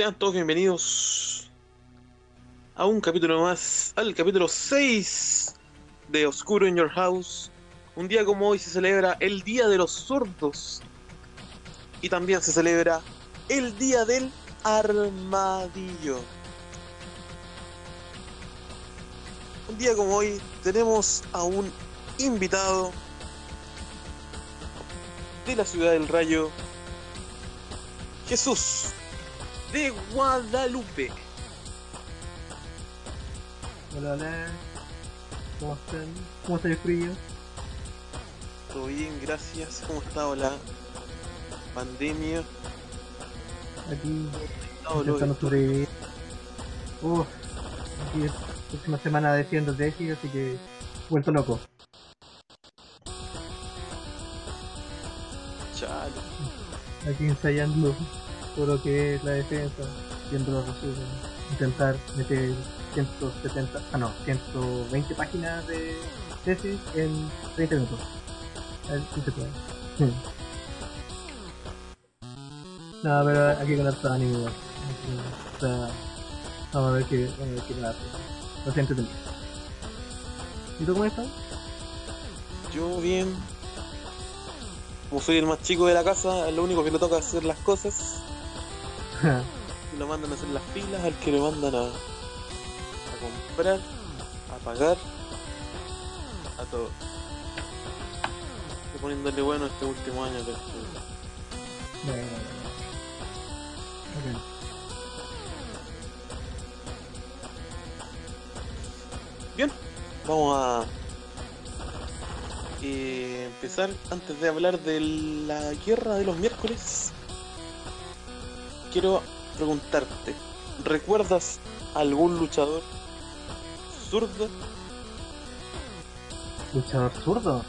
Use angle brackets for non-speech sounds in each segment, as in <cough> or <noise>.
Sean todos bienvenidos a un capítulo más, al capítulo 6 de Oscuro in Your House. Un día como hoy se celebra el Día de los Sordos y también se celebra el Día del Armadillo. Un día como hoy tenemos a un invitado de la ciudad del Rayo, Jesús de Guadalupe. Hola, hola. ¿Cómo están? ¿Cómo está el frío? Todo bien, gracias. ¿Cómo está la pandemia? Aquí intentando sobrevivir. Uf, aquí es última semana de siendo tesis, así que vuelto loco. chale. Aquí ensayando todo lo que es la defensa, viendo los resúmenes, intentar meter 170, ah no, 120 páginas de tesis en 30 minutos. A si se puede. Hmm. No, pero aquí con harto ánimo. igual. O vamos a ver qué, vamos. Lo siento entretenido. ¿Y tú cómo estás? Yo bien. Como soy el más chico de la casa, lo único que le toca es hacer las cosas. <laughs> Lo mandan a hacer las filas, al que le mandan a, comprar, a pagar, a todo. Estoy poniéndole bueno este último año estudio. Bueno. Ok. Bien, vamos a eh, empezar antes de hablar de la guerra de los miércoles. Quiero preguntarte, ¿recuerdas algún luchador zurdo? Luchador zurdo.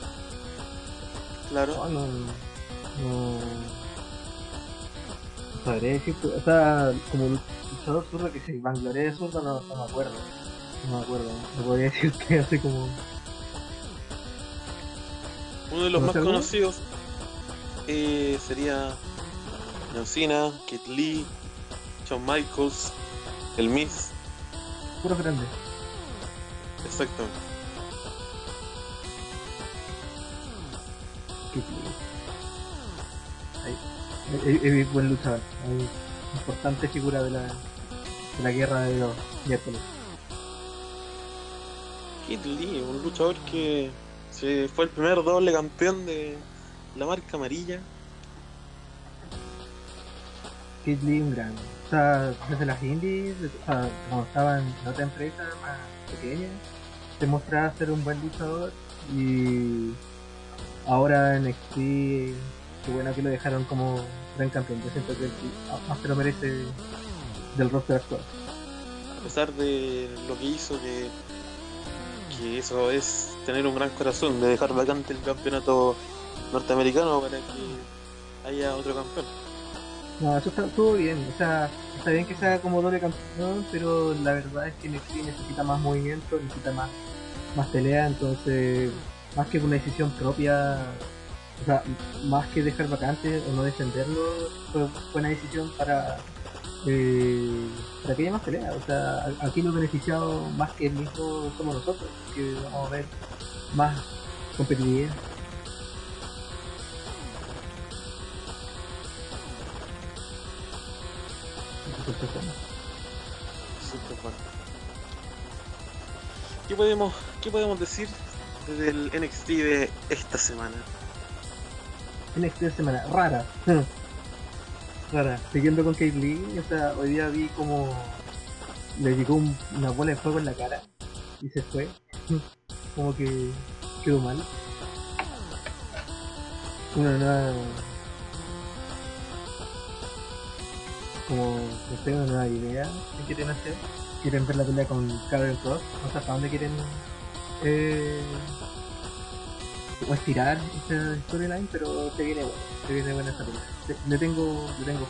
Claro, Oh, no, no, sabré decirte, o sea, como luchador zurdo que se vangloria de zurdo, no, no me acuerdo. No me acuerdo, no podría decirte así como. uno de los más conocidos eh, sería John Cena, Kit Lee, Shawn Michaels, el Miz, puro grande. exactamente. Que- Ahí, es, buen luchador, ahí, importante figura de la, de la guerra de los miércoles. Kid Lee, un luchador que se fue el primer doble campeón de la marca amarilla. Kid gran. O sea, desde las indies, o sea, cuando estaba en otra empresa más pequeña, demostraba ser un buen luchador y ahora en XP, qué bueno que lo dejaron como gran campeón. Yo siento que más se lo merece del roster actual. A pesar de lo que hizo, que, que eso es tener un gran corazón, de dejar vacante el campeonato norteamericano para que haya otro campeón. No, eso está todo bien, o sea, está bien que sea como doble campeón, pero la verdad es que NXT necesita más movimiento, necesita más, más pelea, entonces, más que una decisión propia, o sea, más que dejar vacante o no defenderlo, fue buena decisión para, eh, para que haya más pelea, o sea, aquí los beneficiados más que el mismo somos nosotros, que vamos a ver más competitividad. ¿Qué podemos, ¿Qué podemos decir del NXT de esta semana? NXT de semana, rara. <laughs> rara. Siguiendo con Kate Lee, o sea, hoy día vi como le llegó un- una bola de fuego en la cara y se fue. <laughs> como que quedó mal. Una nueva. Como, no sé, una nueva idea que quieren hacer. Quieren ver la pelea con Karen Cross. No sé hasta dónde quieren. Eh, o estirar esta storyline, pero se viene bueno, se viene buena esta pelea. Le- tengo, le tengo.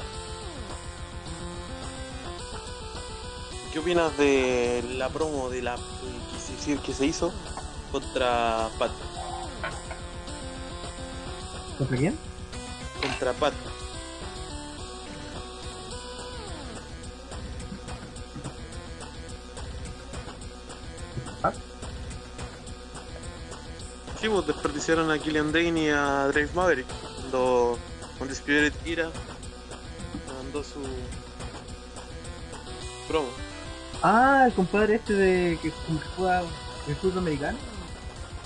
¿Qué opinas de la promo de la que se hizo contra Pat? ¿Contra quién? Contra Pat. Sí, pues desperdiciaron a Killian Dane y a Drake Maverick cuando Undisputed Era mandó su promo. Ah, el compadre este de que que juega el fútbol americano.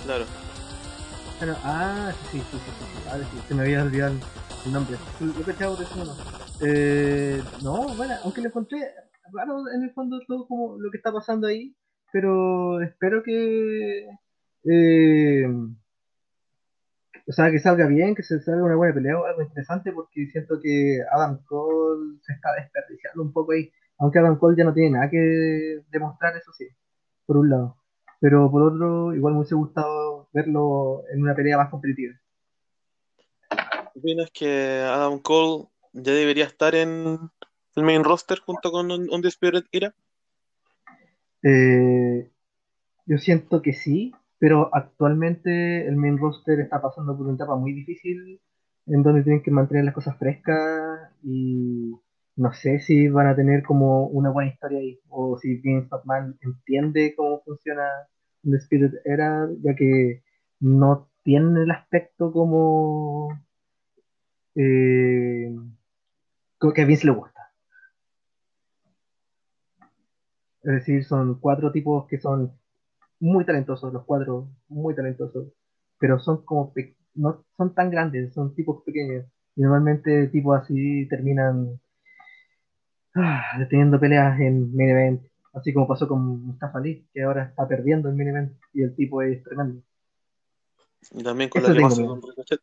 Claro. Ah, sí, sí, sí, sí. Ahora sí, se me había olvidado el- nombre. Lo cachado de. Eh, no, bueno, aunque lo encontré raro en el fondo todo como lo que está pasando ahí, pero espero que eh, o sea, que salga bien, que se salga una buena pelea o algo interesante, porque siento que Adam Cole se está desperdiciando un poco ahí, aunque Adam Cole ya no tiene nada que demostrar, eso sí, por un lado. Pero por otro, igual me hubiese gustado verlo en una pelea más competitiva. ¿Opinas que Adam Cole ya debería estar en el main roster junto con Un- Undisputed Era? Eh, yo siento que sí, pero actualmente el main roster está pasando por una etapa muy difícil en donde tienen que mantener las cosas frescas y no sé si van a tener como una buena historia ahí o si Vince McMahon entiende cómo funciona The Spirit Era, ya que no tiene el aspecto como eh, que a Vince le gusta. Es decir, son cuatro tipos que son muy talentosos, los cuatro muy talentosos, pero son como no son tan grandes, son tipos pequeños. Y normalmente tipos así terminan ah, teniendo peleas en main event, así como pasó con Mustafa Ali, que ahora está perdiendo en main event y el tipo es tremendo. Y también con Eso la que pasó con Ricochet.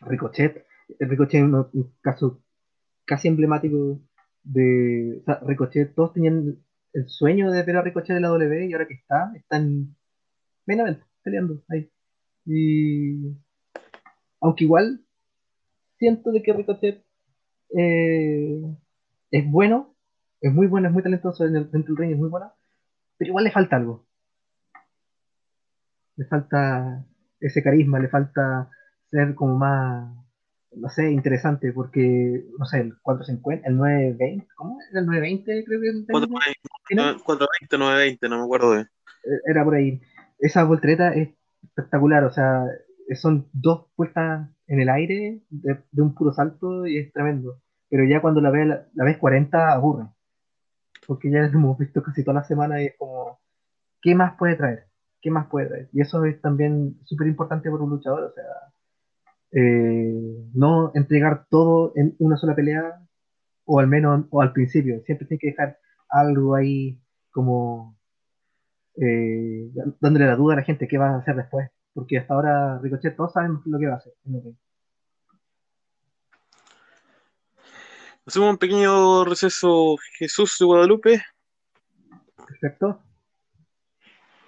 Ricochet, Ricochet es un caso casi emblemático de o sea, Ricochet, todos tenían el sueño de ver a Ricochet de la W y ahora que está, está en main event, peleando ahí. Y aunque igual siento de que Ricochet eh, es bueno, es muy bueno, es muy talentoso en el, dentro del ring, es muy bueno, pero igual le falta algo. Le falta ese carisma, le falta ser como más, no sé, interesante, porque, no sé, el 450, el 920, ¿cómo? ¿Era el 920 creo que es el término? 420, 420, 920, no me acuerdo bien. era por ahí. Esa voltereta es espectacular, o sea, son dos puestas en el aire de, de un puro salto y es tremendo. Pero ya cuando la ves, la, la ves 40 aburre, porque ya <laughs> hemos visto casi toda la semana y es como, ¿qué más puede traer? ¿Qué más puede traer? Y eso es también súper importante para un luchador, o sea, eh, no entregar todo en una sola pelea, o al menos, o al principio, siempre tiene que dejar algo ahí como eh, dándole la duda a la gente qué va a hacer después. Porque hasta ahora Ricochet todos sabemos lo que va a hacer. Hacemos un pequeño receso Jesús de Guadalupe Perfecto.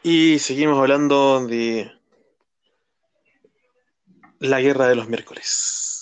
y seguimos hablando de la guerra de los miércoles.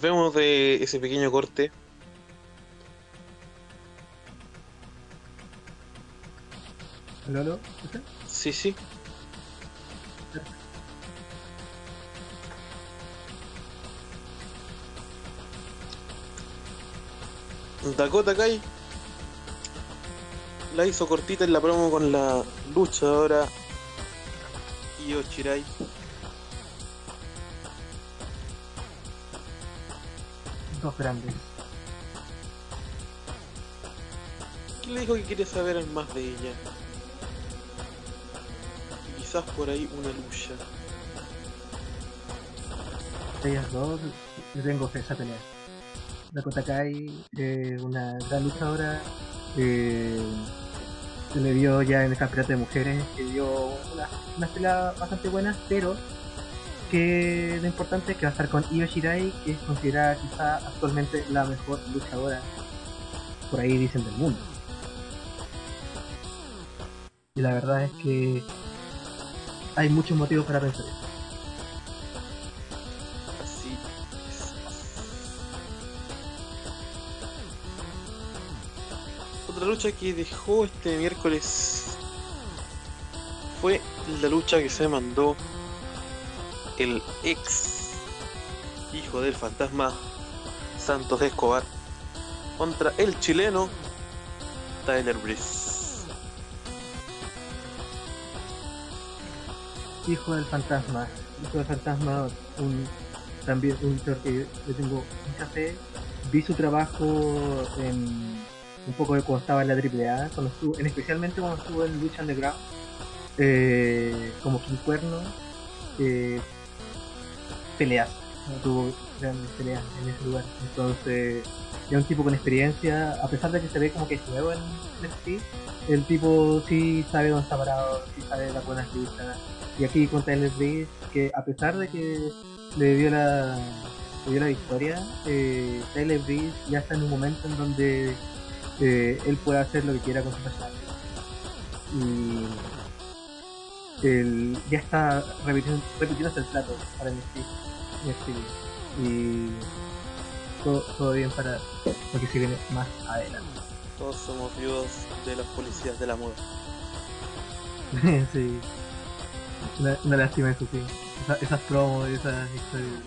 Volvemos de ese pequeño corte. ¿Aló, aló? Sí, sí. Dakota Kai la hizo cortita en la promo con la luchadora Io Shirai. Grandes. ¿Quién le dijo que quiere saber más de ella? Y quizás por ahí una lucha. Ellas dos, yo tengo fe esa pelea. Dakota Kai, eh, una gran luchadora, eh, se le vio ya en el campeonato de mujeres, que dio una, una pelea bastante buena, pero que lo importante es que va a estar con Io Shirai, que es considerada quizá actualmente la mejor luchadora, por ahí dicen, del mundo. Y la verdad es que hay muchos motivos para pensar eso. Así. Otra lucha que dejó este miércoles fue la lucha que se mandó el ex hijo del fantasma Santos Escobar contra el chileno Tyler Breeze. Hijo del fantasma, hijo del fantasma, un, también un luchador que yo tengo mucha fe. Vi su trabajo en un poco de cuando estaba en la AAA, cuando en, especialmente cuando estuvo en Lucha Underground, eh, como King Cuerno, eh, peleas, ¿no? tuvo grandes peleas en ese lugar. Entonces, es un tipo con experiencia, a pesar de que se ve como que es nuevo en NXT, el tipo sí sabe dónde está parado, sí sabe las buenas luchas. Y aquí con Tyler Breeze, que a pesar de que le dio la, le dio la victoria, eh, Tyler Breeze ya está en un momento en donde eh, él puede hacer lo que quiera con su personaje. Y él ya está repitiendo, repitiéndose el plato para. NXT. Y todo, todo bien para lo que se viene más adelante. Todos somos viudos de las policías de la moda. <laughs> sí. Una, una lástima eso, sí. Esa- esas promos, esas historias.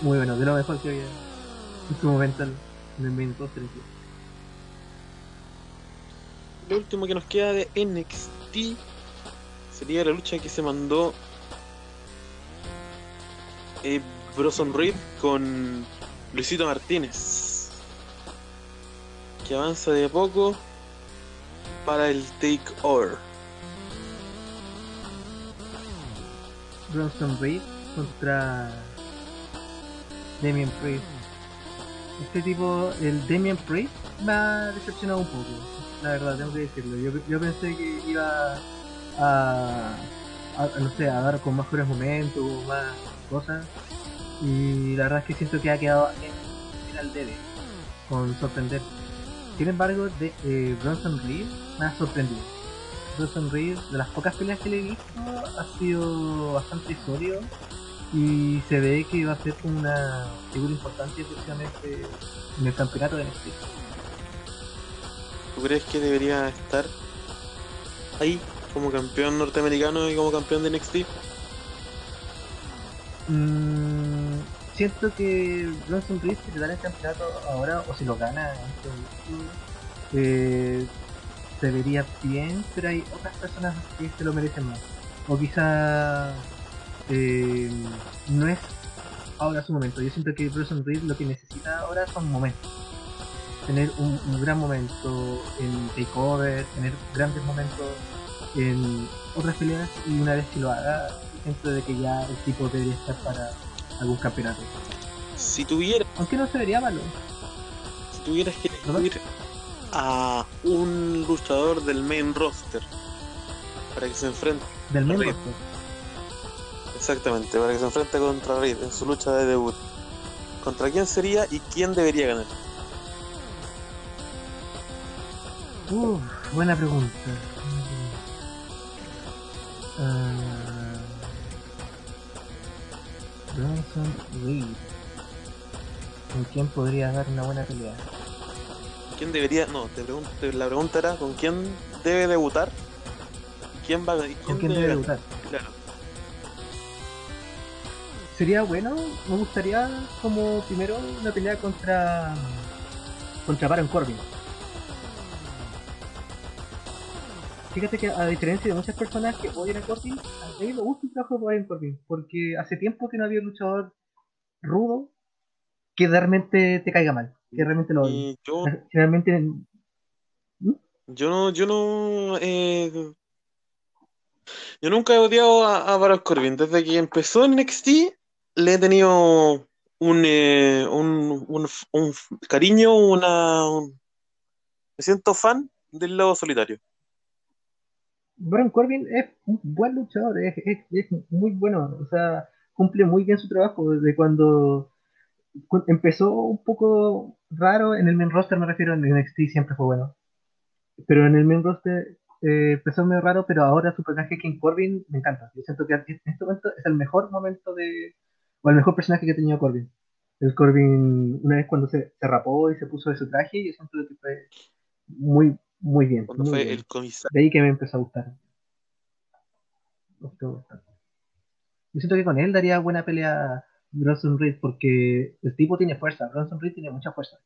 Muy bueno, de lo mejor que había en su momento en el roster. incluso. Lo último que nos queda de NXT sería la lucha que se mandó eh, Bronson Reed con Luisito Martínez. Que avanza de a poco para el takeover. Bronson Reed contra Damien Priest. Este tipo, el Damien Priest, me ha decepcionado un poco. La verdad, tengo que decirlo. Yo, yo pensé que iba a, a- no sé, a dar con mejores momentos, más cosas. Y la verdad es que siento que ha quedado en, en al debe, con sorprender. Sin embargo, de, eh, Bronson Reed me ha sorprendido. Bronson Reed, de las pocas peleas que le he visto, ha sido bastante sólido y se ve que va a ser una figura importante próximamente en el campeonato de NXT. ¿Tú crees que debería estar ahí como campeón norteamericano y como campeón de NXT? Mm, siento que Bronson Reed si le dan el campeonato ahora o si lo gana eh, se vería bien, pero hay otras personas que se lo merecen más. O quizá eh, no es ahora su momento. Yo siento que Bronson Reed lo que necesita ahora son momentos. Tener un, un gran momento en Takeover, tener grandes momentos en otras peleas y una vez que lo haga, siento de que ya el tipo debería estar para algún campeonato. Si tuviera, Aunque no se vería malo. si tuvieras que elegir a un luchador del main roster para que se enfrente Del main Reed. roster. Exactamente, para que se enfrente contra Reed en su lucha de debut. ¿Contra quién sería y quién debería ganar? Uf, buena pregunta. Ah, Bronson Reed. ¿Con quién podría dar una buena pelea? ¿Quién debería.? No, te pregunto, la pregunta era: ¿con quién debe debutar? ¿Quién va quién ¿Con quién debe debutar? Claro. Sería bueno, me gustaría como primero una pelea contra. contra Baron Corbin. Fíjate que a diferencia de muchas personas que odian a Corbin, a mí me gusta el trabajo de Baron Corbin, porque hace tiempo que no había un luchador rudo que realmente te caiga mal, que realmente lo odie. Yo, Generalmente yo no, yo no, eh, yo nunca he odiado a, a Baron Corbin. Desde que empezó en NXT, le he tenido un, eh, un, un, un cariño, una, un- me siento fan del lobo solitario. Baron Corbin es un buen luchador, es, es- es muy bueno, o sea, cumple muy bien su trabajo desde cuando cu- empezó un poco raro en el main roster, me refiero, en NXT siempre fue bueno, pero en el main roster eh, empezó medio raro, pero ahora su personaje King Corbin me encanta, yo siento que en este momento es el mejor momento de, o el mejor personaje que ha tenido Corbin. El Corbin, una vez cuando se, se rapó y se puso de su traje, yo siento que fue muy, muy bien. Cuando muy fue bien. el comisario. De ahí que me empezó a gustar. Yo siento que con él daría buena pelea Bronson Reed porque el tipo tiene fuerza. Bronson Reed tiene mucha fuerza.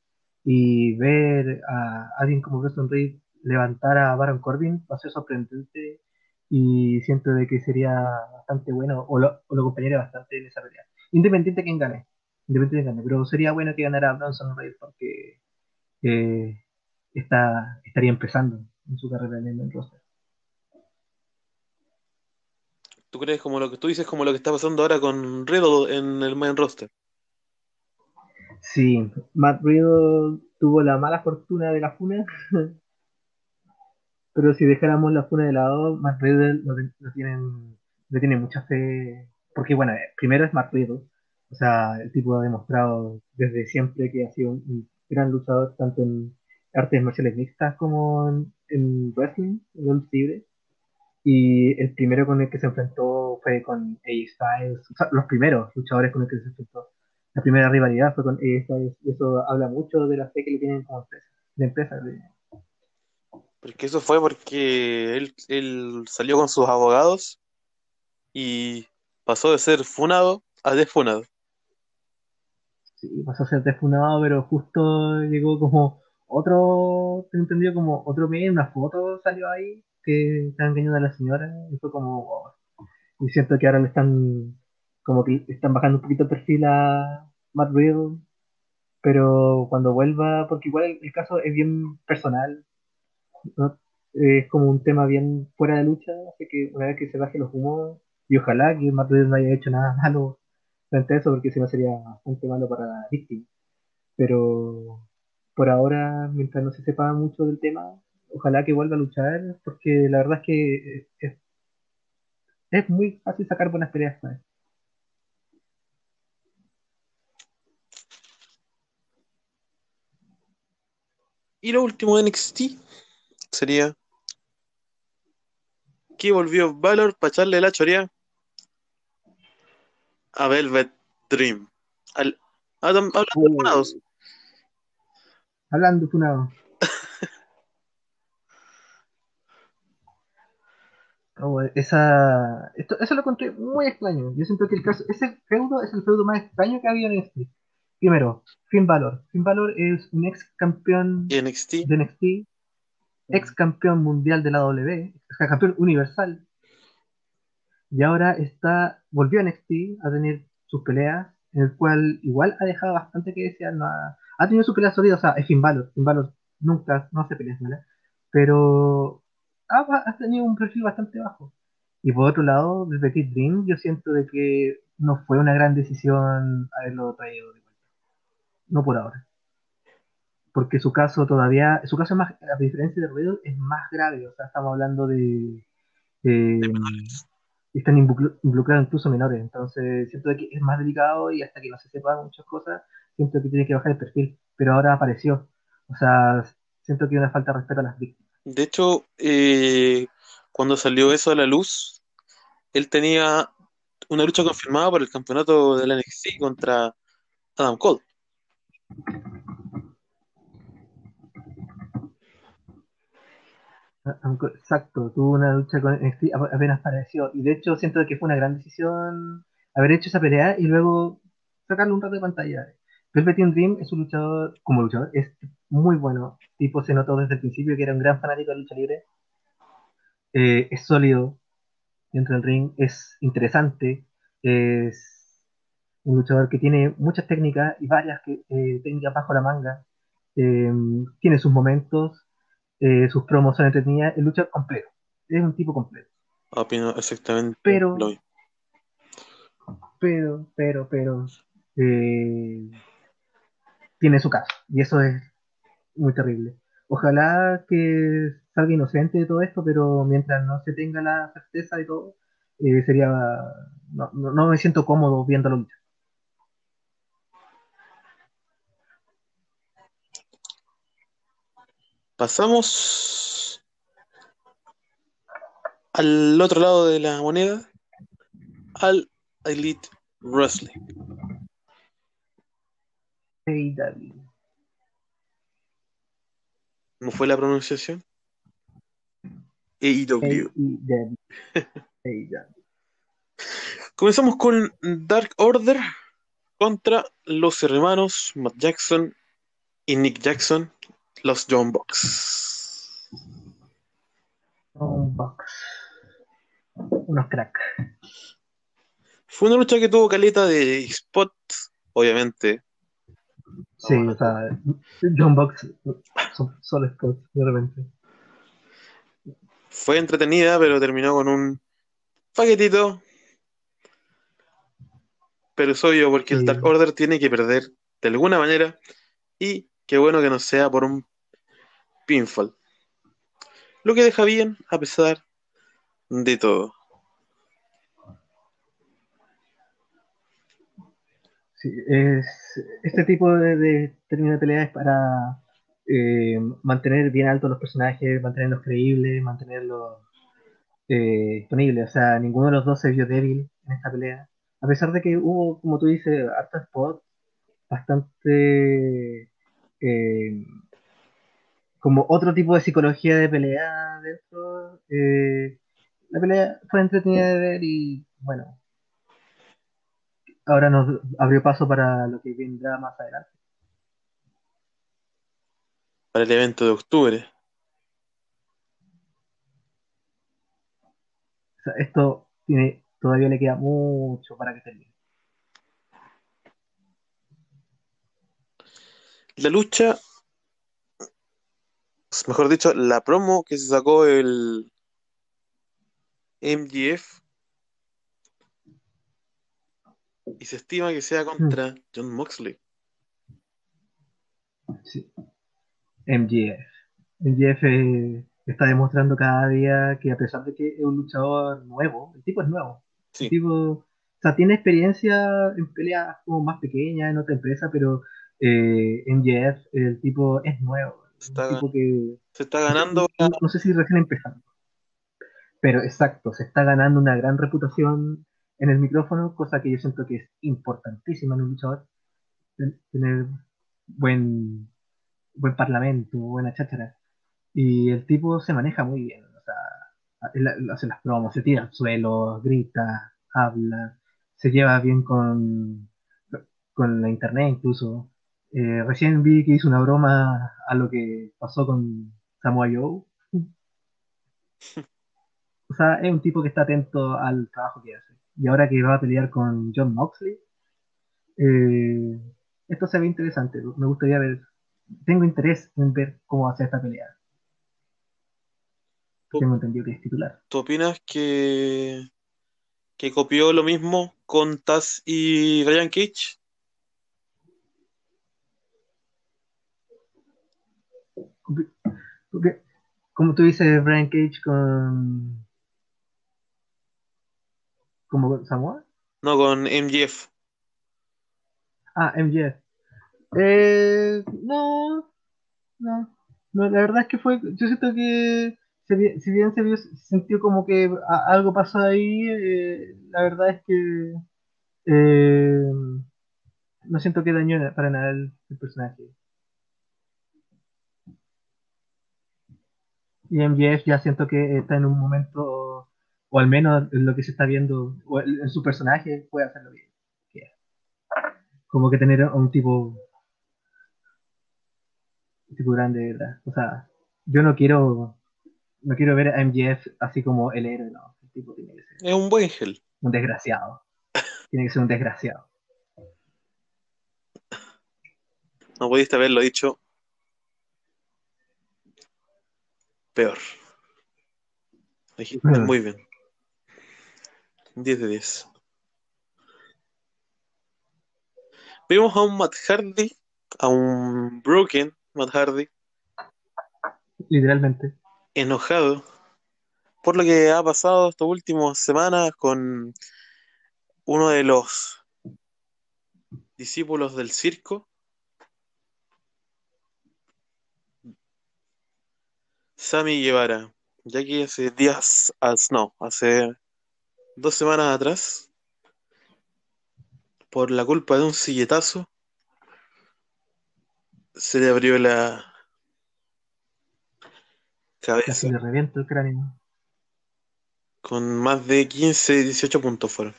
Y ver a alguien como Bronson Reed levantar a Baron Corbin va a ser sorprendente y siento de que sería bastante bueno o lo, o lo acompañaría bastante en esa pelea. Independiente de quién gane. Independiente de quién gane. Pero sería bueno que ganara Bronson Reed porque eh, está, estaría empezando en su carrera en el main roster. ¿Tú crees como lo que tú dices, como lo que está pasando ahora con Riddle en el main roster? Sí, Matt Riddle tuvo la mala fortuna de la funa, <laughs> pero si dejáramos la funa de lado, Matt Riddle tienen, le tiene mucha fe, porque bueno, eh, primero es Matt Riddle, o sea, el tipo ha demostrado desde siempre que ha sido un, un gran luchador tanto en artes marciales mixtas como en, en wrestling, en libre. Y el primero con el que se enfrentó fue con AJ Styles, o sea, los primeros luchadores con los que se enfrentó. La primera rivalidad fue con AJ Styles, y eso habla mucho de la fe que le tienen como empresa. De empresa Porque eso fue porque él, él salió con sus abogados y pasó de ser funado a desfunado. sí, pasó a ser defunado, pero justo llegó como otro, tengo entendido como otro meme, una foto salió ahí que estaba engañando a la señora y fue como, wow. Y siento que ahora le están, como que están bajando un poquito el perfil a Matt Riddle, pero cuando vuelva, porque igual el, caso es bien personal, es como un tema bien fuera de lucha, así que una vez que se baje los humos, y ojalá que Matt Riddle no haya hecho nada malo frente a eso, porque si no sería bastante malo para la víctima. Pero por ahora, mientras no se sepa mucho del tema, ojalá que vuelva a luchar, porque la verdad es que es, es muy fácil sacar buenas peleas. ¿sabes? Y lo último de NXT sería que volvió Valor para echarle la chorea a Velvet Dream. Al, hablando de Uh. funados. Hablando, Funado. <laughs> Oh, esa, esto, eso lo encontré muy extraño. Yo siento que el caso, ese feudo es el feudo más extraño que ha habido en NXT. Primero, Finn Balor. Finn Balor es un ex campeón Y NXT. de NXT, ex campeón mundial de la W, o sea, campeón universal. Y ahora está, volvió a NXT a tener sus peleas, en el cual igual ha dejado bastante que desear. no ha, ha tenido sus peleas sólidas, o sea, es Finn Balor. Finn Balor nunca, no hace peleas malas, pero ha, ha tenido un perfil bastante bajo. Y por otro lado, desde Kid Dream, yo siento de que no fue una gran decisión haberlo traído de vuelta. No por ahora. Porque su caso todavía, su caso es más, a diferencia de Riddle, es más grave. O sea, estamos hablando de, de- están involucr- involucrados incluso menores. Entonces, siento de que es más delicado y hasta que no se sepa muchas cosas, siento que tiene que bajar el perfil. Pero ahora apareció. O sea, siento que hay una falta de respeto a las víctimas. De hecho, eh, cuando salió eso a la luz, él tenía una lucha confirmada por el campeonato del NXT contra Adam Cole. Exacto, tuvo una lucha con NXT apenas apareció. Y de hecho siento que fue una gran decisión haber hecho esa pelea y luego sacarle un rato de pantalla. Velveteen Dream es un luchador, como luchador, es muy bueno. Tipo se notó desde el principio que era un gran fanático de lucha libre. Eh, es sólido dentro del ring, es interesante, es un luchador que tiene muchas técnicas y varias que, eh, técnicas bajo la manga. Eh, tiene sus momentos, sus promos son entretenidas, el luchador completo. Es un tipo completo. Opino exactamente pero, Pero, pero, pero, tiene su caso. Y eso es muy terrible. Ojalá que salga inocente de todo esto, pero mientras no se tenga la certeza de todo, eh, sería. No, no, me siento cómodo viéndolo Pasamos al otro lado de la moneda, al Elite Wrestling. ¿Cómo fue la pronunciación? AEW. <laughs> Comenzamos con Dark Order contra los hermanos Matt Jackson y Nick Jackson, los John Box. John Box. Unos crack. Fue una lucha que tuvo caleta de spot, obviamente. Sí, o sea, John Box solo spot, de repente. Fue entretenida, pero terminó con un paquetito. Pero es obvio porque el Dark Order tiene que perder de alguna manera. Y qué bueno que no sea por un pinfall. Lo que deja bien a pesar de todo. Sí, es, este tipo de, de término de pelea es para eh, mantener bien altos los personajes, mantenerlos creíbles, mantenerlos eh, disponibles. O sea, ninguno de los dos se vio débil en esta pelea. A pesar de que hubo, como tú dices, harto spot, bastante eh, como otro tipo de psicología de pelea dentro. Eh, la pelea fue entretenida de ver y bueno, ahora nos abrió paso para lo que vendrá más adelante para el evento de octubre. esto tiene, todavía le queda mucho para que termine. La lucha, mejor dicho, la promo que se sacó el MGF y se estima que sea contra mm. John Moxley. Sí. MGF. MGF eh, está demostrando cada día que a pesar de que es un luchador nuevo, el tipo es nuevo. El tipo, o sea, tiene experiencia en peleas como más pequeñas en otra empresa, pero eh, MGF, el tipo es nuevo. que, se está ganando. No, sé si recién empezando. Pero exacto, se está ganando una gran reputación en el micrófono, cosa que yo siento que es importantísima en un luchador. Tener buen buen parlamento, buena cháchara. Y el tipo se maneja muy bien, o sea, hace las promos, se tira al suelo, grita, habla, se lleva bien con, con la internet incluso. Eh, recién vi que hizo una broma a lo que pasó con Samoa Joe. <laughs> O sea, es un tipo que está atento al trabajo que hace. Y ahora que va a pelear con John Moxley, eh, esto se ve interesante. Me gustaría ver tengo interés en ver cómo va a ser esta pelea. Tengo entendido que es titular. ¿Tú opinas que, que copió lo mismo con Taz y Brian Cage? Como tú dices, Brian Cage con. ¿Como con Samoa? No, con MGF. Ah, MGF. Eh, no, no, no, la verdad es que fue, yo siento que si bien, si bien se, vio, se sintió como que a- algo pasó ahí, eh, la verdad es que eh, no siento que dañó para nada el, el personaje. Y MJF ya siento que está en un momento, o al menos en lo que se está viendo, o en su personaje, puede hacerlo bien. Como que tener a un tipo, un tipo grande detrás. O sea, yo no quiero, no quiero ver a MJF así como el héroe, no. El tipo tiene que ser Es un buen gel. un desgraciado. Tiene que ser un desgraciado. No pudiste haberlo dicho peor. Muy bien. 10 de 10. Vimos a un Matt Hardy, a un Broken Matt Hardy, Literalmente. enojado por lo que ha pasado estas últimas semanas con uno de los discípulos del circo, Sammy Guevara, ya que hace días, as- no, hace dos semanas atrás, por la culpa de un silletazo, se le abrió la Casi cabeza le reviento el cráneo. con más de 15, 18 puntos fueron.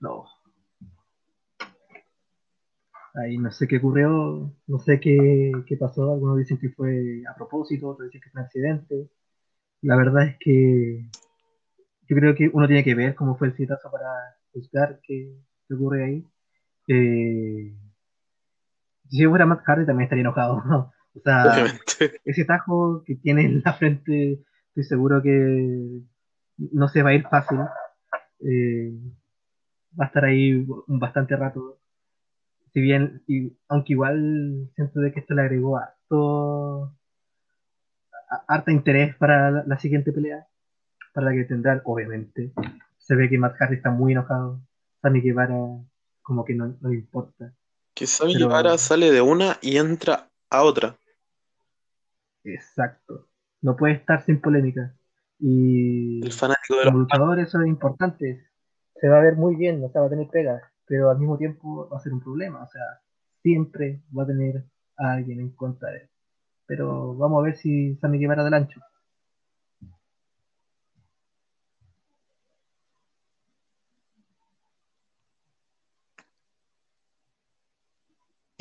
No. Ahí no sé qué ocurrió, no sé qué, qué pasó. Algunos dicen que fue a propósito, otros dicen que fue un accidente. La verdad es que yo creo que uno tiene que ver cómo fue el citazo para juzgar qué, qué ocurre ahí. Eh, si fuera Matt Hardy también estaría enojado. o sea, Obviamente. ese tajo que tiene en la frente, estoy seguro que no se va a ir fácil. Eh, va a estar ahí un bastante rato. Si bien, y, aunque igual siento de que esto le agregó harto, harta interés para la, la siguiente pelea, para la que tendrán, obviamente. Se ve que Matt Hardy está muy enojado. Sammy Guevara como que no, no le importa. Que Sammy Pero- Guevara sale de una y entra a otra. Exacto. No puede estar sin polémica. Y El fanático de los luchador eso es importante. Se va a ver muy bien, o sea, va a tener pegas, pero al mismo tiempo va a ser un problema. O sea, siempre va a tener a alguien en contra de él. Pero vamos a ver si Sammy Guevara del ancho.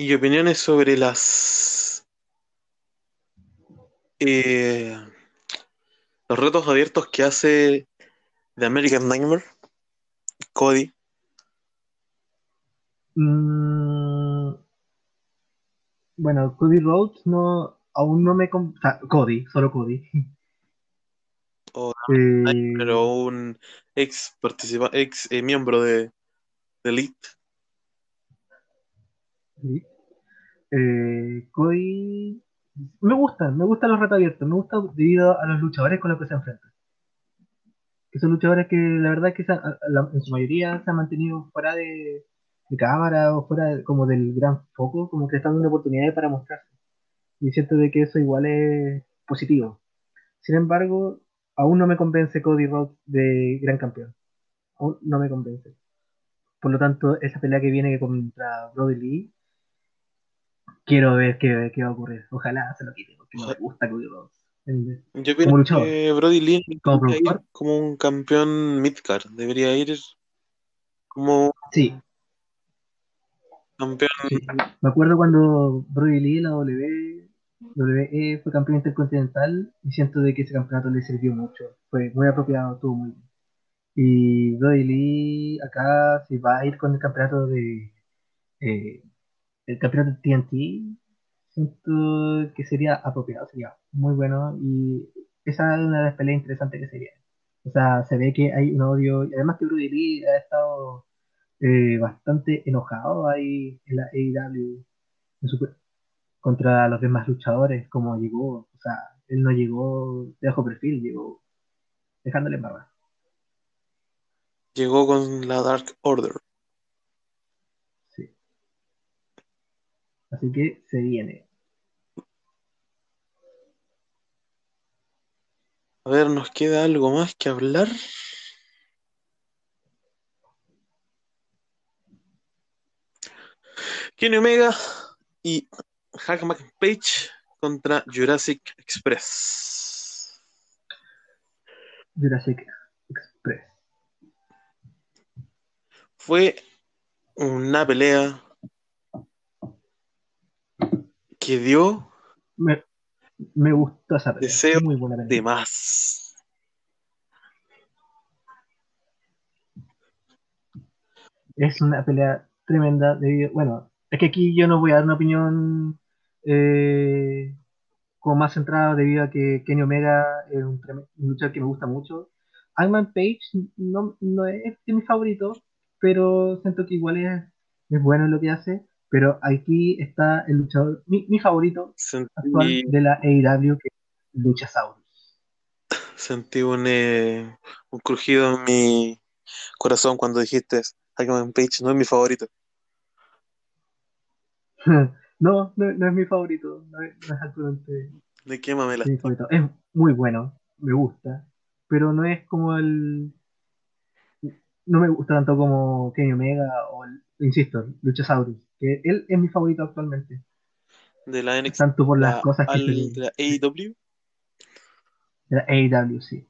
Y opiniones sobre las eh, los retos abiertos que hace The American Nightmare, Cody. Mm, bueno, Cody Rhodes no, aún no me... con- o sea, Cody, solo Cody. O Eh, pero un ex participa ex eh, miembro de, de Elite. Sí. Eh, Cody. Me gustan, me gustan los retos abiertos, me gusta debido a los luchadores con los que se enfrentan. Que son luchadores que la verdad es que en su mayoría se han mantenido fuera de, de cámara o fuera como del gran foco, como que están dando oportunidades para mostrarse. Y siento de que eso igual es positivo. Sin embargo, aún no me convence Cody Rhodes de gran campeón. Aún no me convence. Por lo tanto, esa pelea que viene contra Brody Lee, quiero ver qué, qué va a ocurrir. Ojalá se lo quite, porque no me gusta Cody Rhodes. Yo luchador. que Brody Lee Como ir como un campeón midcard, debería ir como Sí, campeón sí. Me acuerdo cuando Brody Lee, la W, WWE, fue campeón intercontinental y siento de que ese campeonato le sirvió mucho. Fue muy apropiado, estuvo muy bien. Y Brody Lee acá si va a ir con el campeonato de eh, el campeonato de TNT, siento que sería apropiado, sería muy bueno y esa es una de las peleas interesantes que sería. O sea, se ve que hay un odio, y además que Brody Lee ha estado eh, bastante enojado ahí en la AEW en contra los demás luchadores, como llegó, o sea, él no llegó de bajo perfil, llegó dejándole embarrar. llegó con la Dark Order. Sí. Así que se viene. A ver, ¿nos queda algo más que hablar? Kenny Omega y Hackman Page contra Jurassic Express. Jurassic Express. Fue una pelea que dio Me, me gustó esa pelea. Deseo Muy buena pelea. de más. Es una pelea tremenda. Debido, bueno, es que aquí yo no voy a dar una opinión eh, como más centrada debido a que Kenny Omega es un, un luchador que me gusta mucho. Hangman Page no, no es de mis favoritos, pero siento que igual es, es bueno en lo que hace. Pero aquí está el luchador, mi, mi favorito actual de la AEW, que es Luchasaurus. sentí un, eh, un crujido en mi corazón cuando dijiste Hackman Page no es mi favorito. <laughs> no, no, no es mi favorito, no es, no es actualmente De qué mamela. mi favorito. Es muy bueno, me gusta, pero no es como el. No me gusta tanto como Kenny Omega o, el- insisto, Luchasaurus, él es mi favorito actualmente, De la NXT tanto por las la- cosas que al- de la AEW. de la AEW, sí.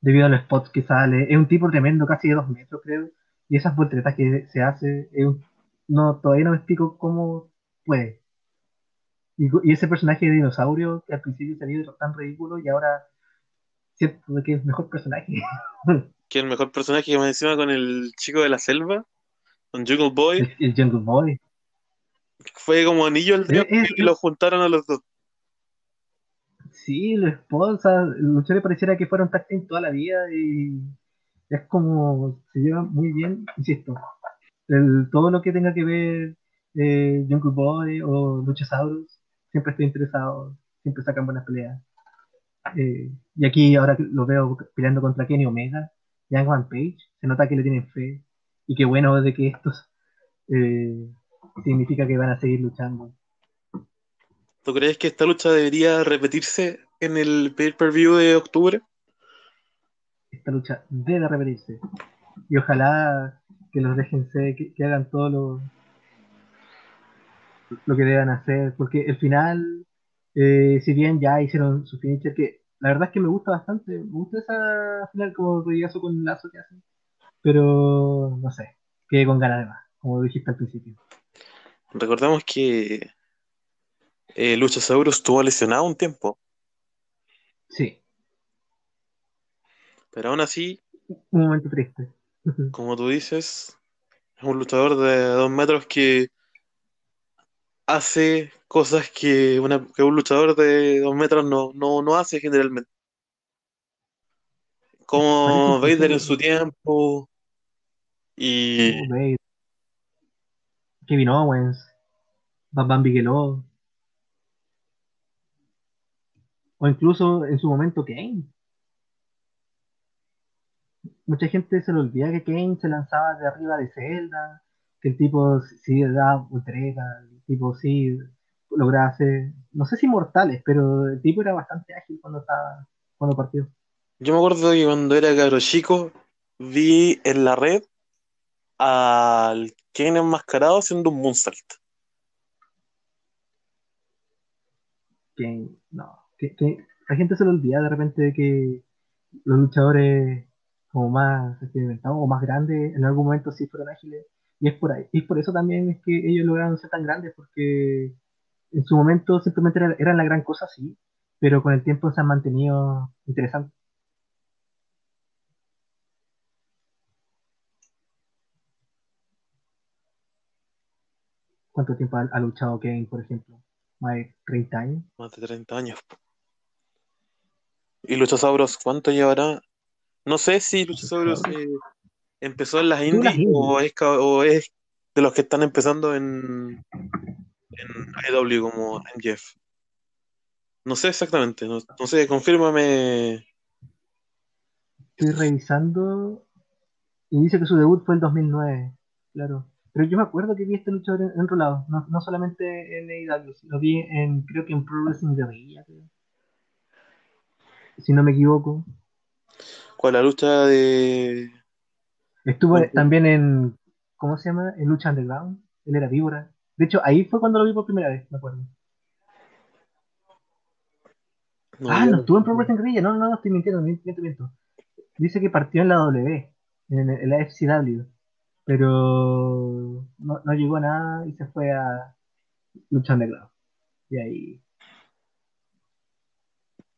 Debido a los spots que sale, es un tipo tremendo, casi de dos metros, creo, y esas volteretas que se hace, es un- no, todavía no me explico cómo puede. Y, y ese personaje de dinosaurio que al principio salió tan ridículo y ahora siento que es el mejor personaje. <laughs> que el mejor personaje que me encima con el chico de la selva, con Jungle Boy, el, el Jungle Boy. Fue como anillo al dedo Es- y lo juntaron a los dos. Sí, la esposa, el luchador pareciera que fueron tag toda la vida y es como se llevan muy bien, insisto. El, todo lo que tenga que ver eh, Jungle Boy o Luchasaurus, siempre estoy interesado, siempre sacan buenas peleas. Eh, y aquí ahora lo veo peleando contra Kenny Omega y Hangman Page, se nota que le tienen fe y qué bueno de que estos eh, significa que van a seguir luchando. ¿Tú crees que esta lucha debería repetirse en el pay-per-view de octubre? esta lucha debe repetirse. Y ojalá que los dejen ser, que, que hagan todo lo, lo que deban hacer, porque el final, eh, si bien ya hicieron su finisher, que la verdad es que me gusta bastante, me gusta esa final como rodillazo con lazo que hacen, pero no sé, quedé con ganas de más, como dijiste al principio. Recordemos que eh, Luchasaurus estuvo lesionado un tiempo, Sí, pero aún así, un momento triste. como tú dices, es un luchador de dos metros que hace cosas que, una- que un luchador de dos metros no, no, no hace generalmente. Como Vader en su tiempo y Oh. Kevin Owens, Bam Bigelow, o incluso en su momento Kane. Mucha gente se le olvida que Kane se lanzaba de arriba de Zelda, que el tipo sí daba voltereta, el tipo sí lograba hacer, no sé si mortales, pero el tipo era bastante ágil cuando estaba, cuando partió. Yo me acuerdo que cuando era cabro chico vi en la red al Ken enmascarado haciendo un moonsault. que no, que, que la gente se le olvida de repente de que los luchadores como más experimentados o más grandes en algún momento sí fueron ágiles y es por ahí y por eso también es que ellos lograron ser tan grandes porque en su momento simplemente era- eran la gran cosa sí pero con el tiempo se han mantenido interesantes ¿cuánto tiempo ha, ha luchado Kane por ejemplo? más de 30 años Más de 30 años. ¿Y Luchasaurus cuánto llevará? No sé si Luchasaurus eh, empezó en las en indies o es, ca- o es de los que están empezando en, en AEW como MJF. No sé exactamente, no, no sé, confírmame. Estoy revisando y dice que su debut fue el 2009, claro. Pero yo me acuerdo que vi este luchador en- enrolado, no, no solamente en AEW, lo vi en, creo que en Pro Wrestling Guerrilla, si no me equivoco. ¿Cuál la lucha de. Estuvo también en, ¿cómo se llama? En Lucha Underground. Él era víbora. De hecho, ahí fue cuando lo vi por primera vez, me acuerdo. No, ah, no estuvo en Pro Wrestling Guerrilla. No, no, no, estoy mintiendo, miento, miento, miento. Dice que partió en la W, en el- en la FCW. Pero no, no llegó a nada y se fue a Lucha Underground. Y ahí.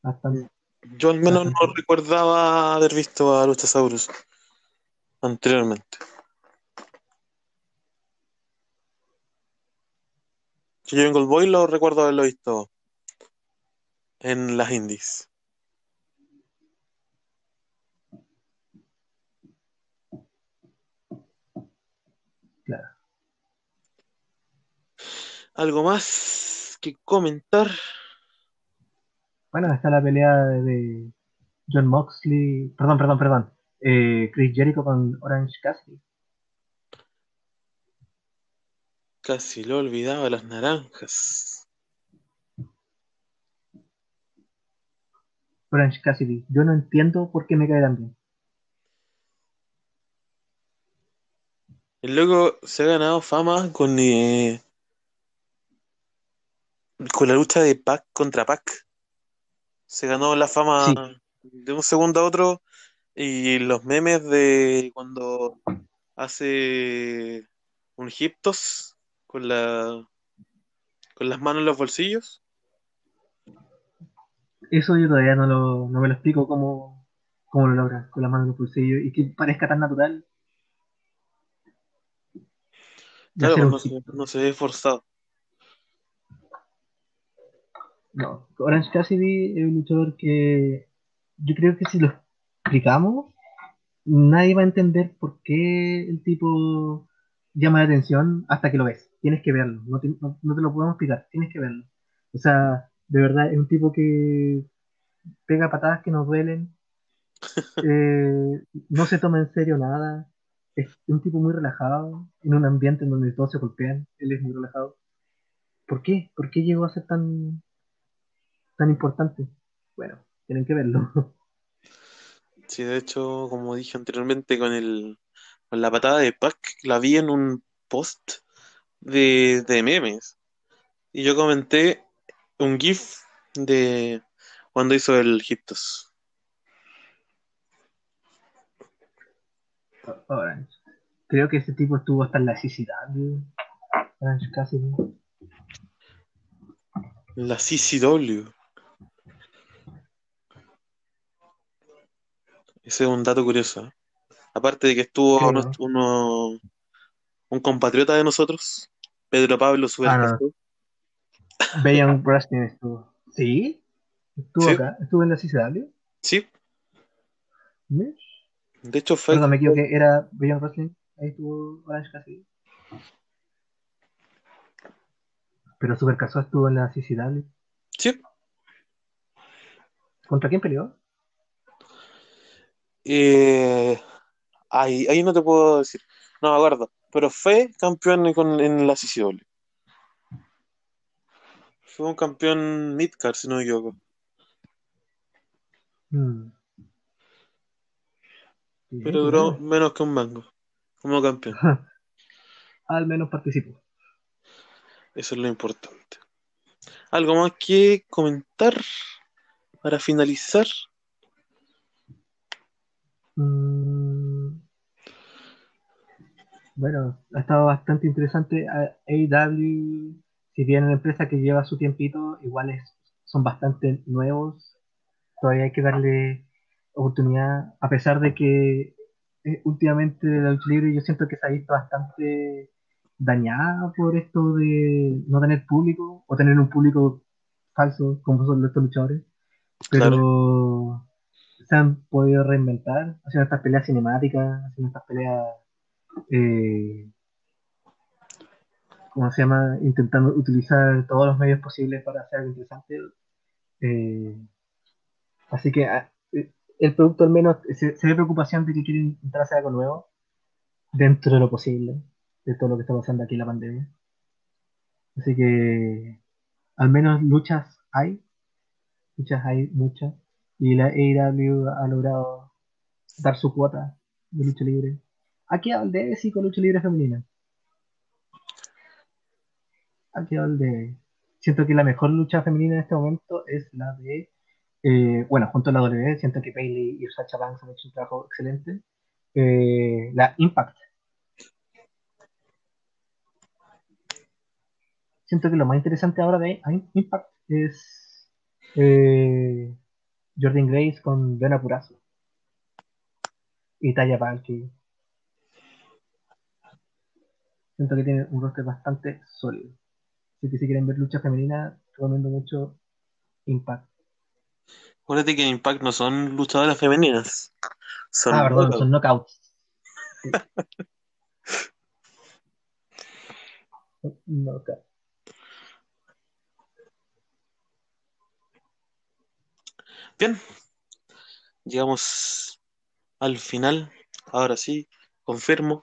Bastante. Yo al menos no recordaba haber visto a Luchasaurus anteriormente. Yo en Gold Boy lo recuerdo haberlo visto en las indies. ¿Algo más que comentar? Bueno, está la pelea de, John Moxley. Perdón, perdón, perdón. Eh, Chris Jericho con Orange Cassidy. Casi lo olvidaba, las naranjas. Orange Cassidy. Yo no entiendo por qué me cae tan bien. El loco se ha ganado fama con, eh, con la lucha de Pac contra Pac. Se ganó la fama Sí. de un segundo a otro y los memes de cuando hace un hip toss con la con las manos en los bolsillos. Eso yo todavía no, lo, no me lo explico cómo, cómo lo logra con las manos en los bolsillos y que parezca tan natural. Claro, pues no se, no se ve forzado. No, Orange Cassidy es un luchador que yo creo que si lo explicamos, nadie va a entender por qué el tipo llama la atención hasta que lo ves. Tienes que verlo, no te, no- no te lo podemos explicar, tienes que verlo. O sea, de verdad es un tipo que pega patadas que nos duelen, <laughs> eh, no se toma en serio nada, es un tipo muy relajado, en un ambiente en donde todos se golpean, él es muy relajado. ¿Por qué? ¿Por qué llegó a ser tan, tan importante? Bueno, tienen que verlo. <laughs> Sí, de hecho, como dije anteriormente, con el con la patada de Pac, la vi en un post de, de memes. Y yo comenté un GIF de cuando hizo el hip toss. Orange. Creo que ese tipo estuvo hasta en la CCW. Orange Cassidy. La CCW. Ese es un dato curioso. ¿eh? Aparte de que estuvo Sí, uno, un compatriota de nosotros, Pedro Pablo Ah. Supercasco. Bayon <laughs> Wrestling estuvo. ¿Sí? Estuvo Sí. acá. Estuvo en la CCW. Sí, ¿Mish? de hecho fue. Perdón, me equivoqué. Era Bayon Wrestling. Ahí estuvo Orange Cassidy. Pero Super Casual estuvo en la CCW. Sí, ¿Contra quién peleó? Eh, ahí, ahí no te puedo decir. No me acuerdo. Pero fue campeón con- en la CCW. Fue un campeón midcard, si no me equivoco. Hmm. Pero duró menos que un mango como campeón. Al menos participó. Eso es lo importante. ¿Algo más que comentar para finalizar? Mm, Bueno, ha estado bastante interesante. A- AEW, si bien una empresa que lleva su tiempito, igual es- son bastante nuevos. Todavía hay que darle oportunidad, a pesar de que eh, últimamente la lucha libre yo siento que se ha visto bastante dañada por esto de no tener público o tener un público falso como son estos luchadores. Pero han podido reinventar, haciendo estas peleas cinemáticas, haciendo estas peleas, eh, ¿cómo se llama? Intentando utilizar todos los medios posibles para hacer algo interesante. Eh, así que ah, eh, el producto al menos se, se ve preocupación de que quieren intentar hacer algo nuevo dentro de lo posible, de todo lo que está pasando aquí en la pandemia. Así que al menos luchas hay, luchas hay muchas. Y la AEW ha logrado dar su cuota de lucha libre. Ha quedado el debe sí con lucha libre femenina. Ha quedado el debe. Siento que la mejor lucha femenina en este momento es la de. eh, bueno, junto a la WWE, siento que Bailey y Sacha Banks han hecho un trabajo excelente. Eh, la Impact. Siento que lo más interesante ahora de Impact es eh, Jordan Grace con Donna Purazo y Taya Palki. Siento que tiene un roster bastante sólido. Así que si quieren ver lucha femenina, recomiendo mucho Impact. Acuérdate que en Impact no son luchadoras femeninas. Son ah, perdón, knockouts. son knockouts. <laughs> Sí. Knockout. Bien, llegamos al final. Ahora sí, confirmo.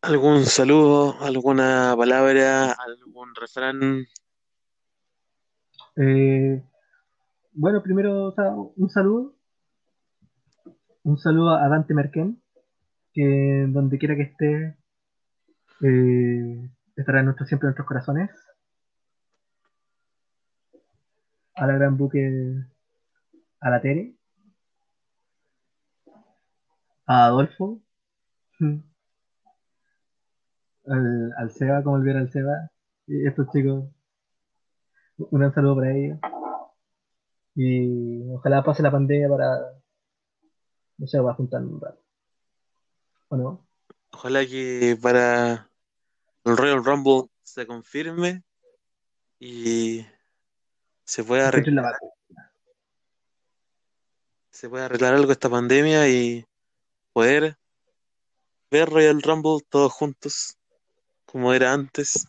¿Algún saludo, alguna palabra, algún refrán? Eh, bueno, primero, o sea, un saludo. Un saludo a Dante Merken, que donde quiera que esté, eh, estará en nuestro, siempre en nuestros corazones. A la gran buque, a la Tere, a Adolfo, al, al Seba, como olvidar al Seba, y estos chicos, un gran saludo para ellos. Y ojalá pase la pandemia para, no sé, para juntarnos un rato. ¿O no? Ojalá que para el Royal Rumble se confirme y se la arreglar, se pueda arreglar algo esta pandemia y poder ver Royal Rumble todos juntos, como era antes.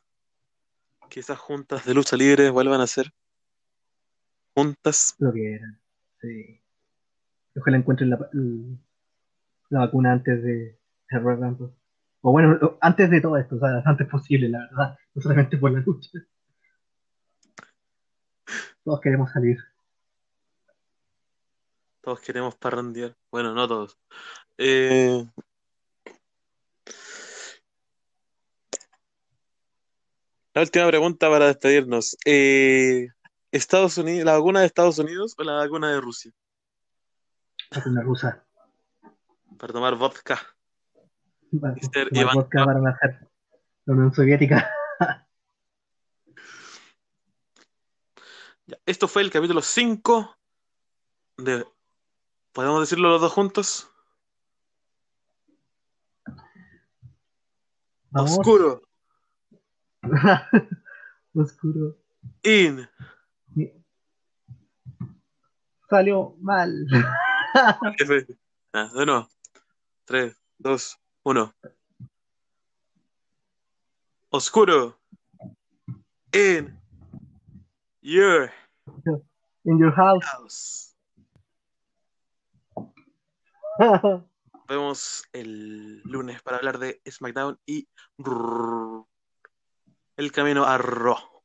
Que esas juntas de lucha libre vuelvan a ser juntas. Lo que era. Sí. Ojalá encuentren la, la vacuna antes de, de Royal Rumble. O bueno, antes de todo esto, o sea, antes posible, la verdad. No solamente por la lucha. Todos queremos salir. Todos queremos parrandear. Bueno, no todos. Eh, la última pregunta para despedirnos. Eh, Estados Unidos, ¿la vacuna de Estados Unidos o la vacuna de Rusia? Vacuna rusa. Para tomar vodka. Para tomar vodka para nacer. La Unión Soviética. Ya, Esto fue el capítulo 5 de... ¿Podemos decirlo los dos juntos? Vamos. Oscuro. <laughs> Oscuro. In. Salió mal. <laughs> Ah, de nuevo. 3, 2, 1. Oscuro. In. Your In your house. house. <laughs> Vemos el lunes para hablar de SmackDown y el camino a Raw.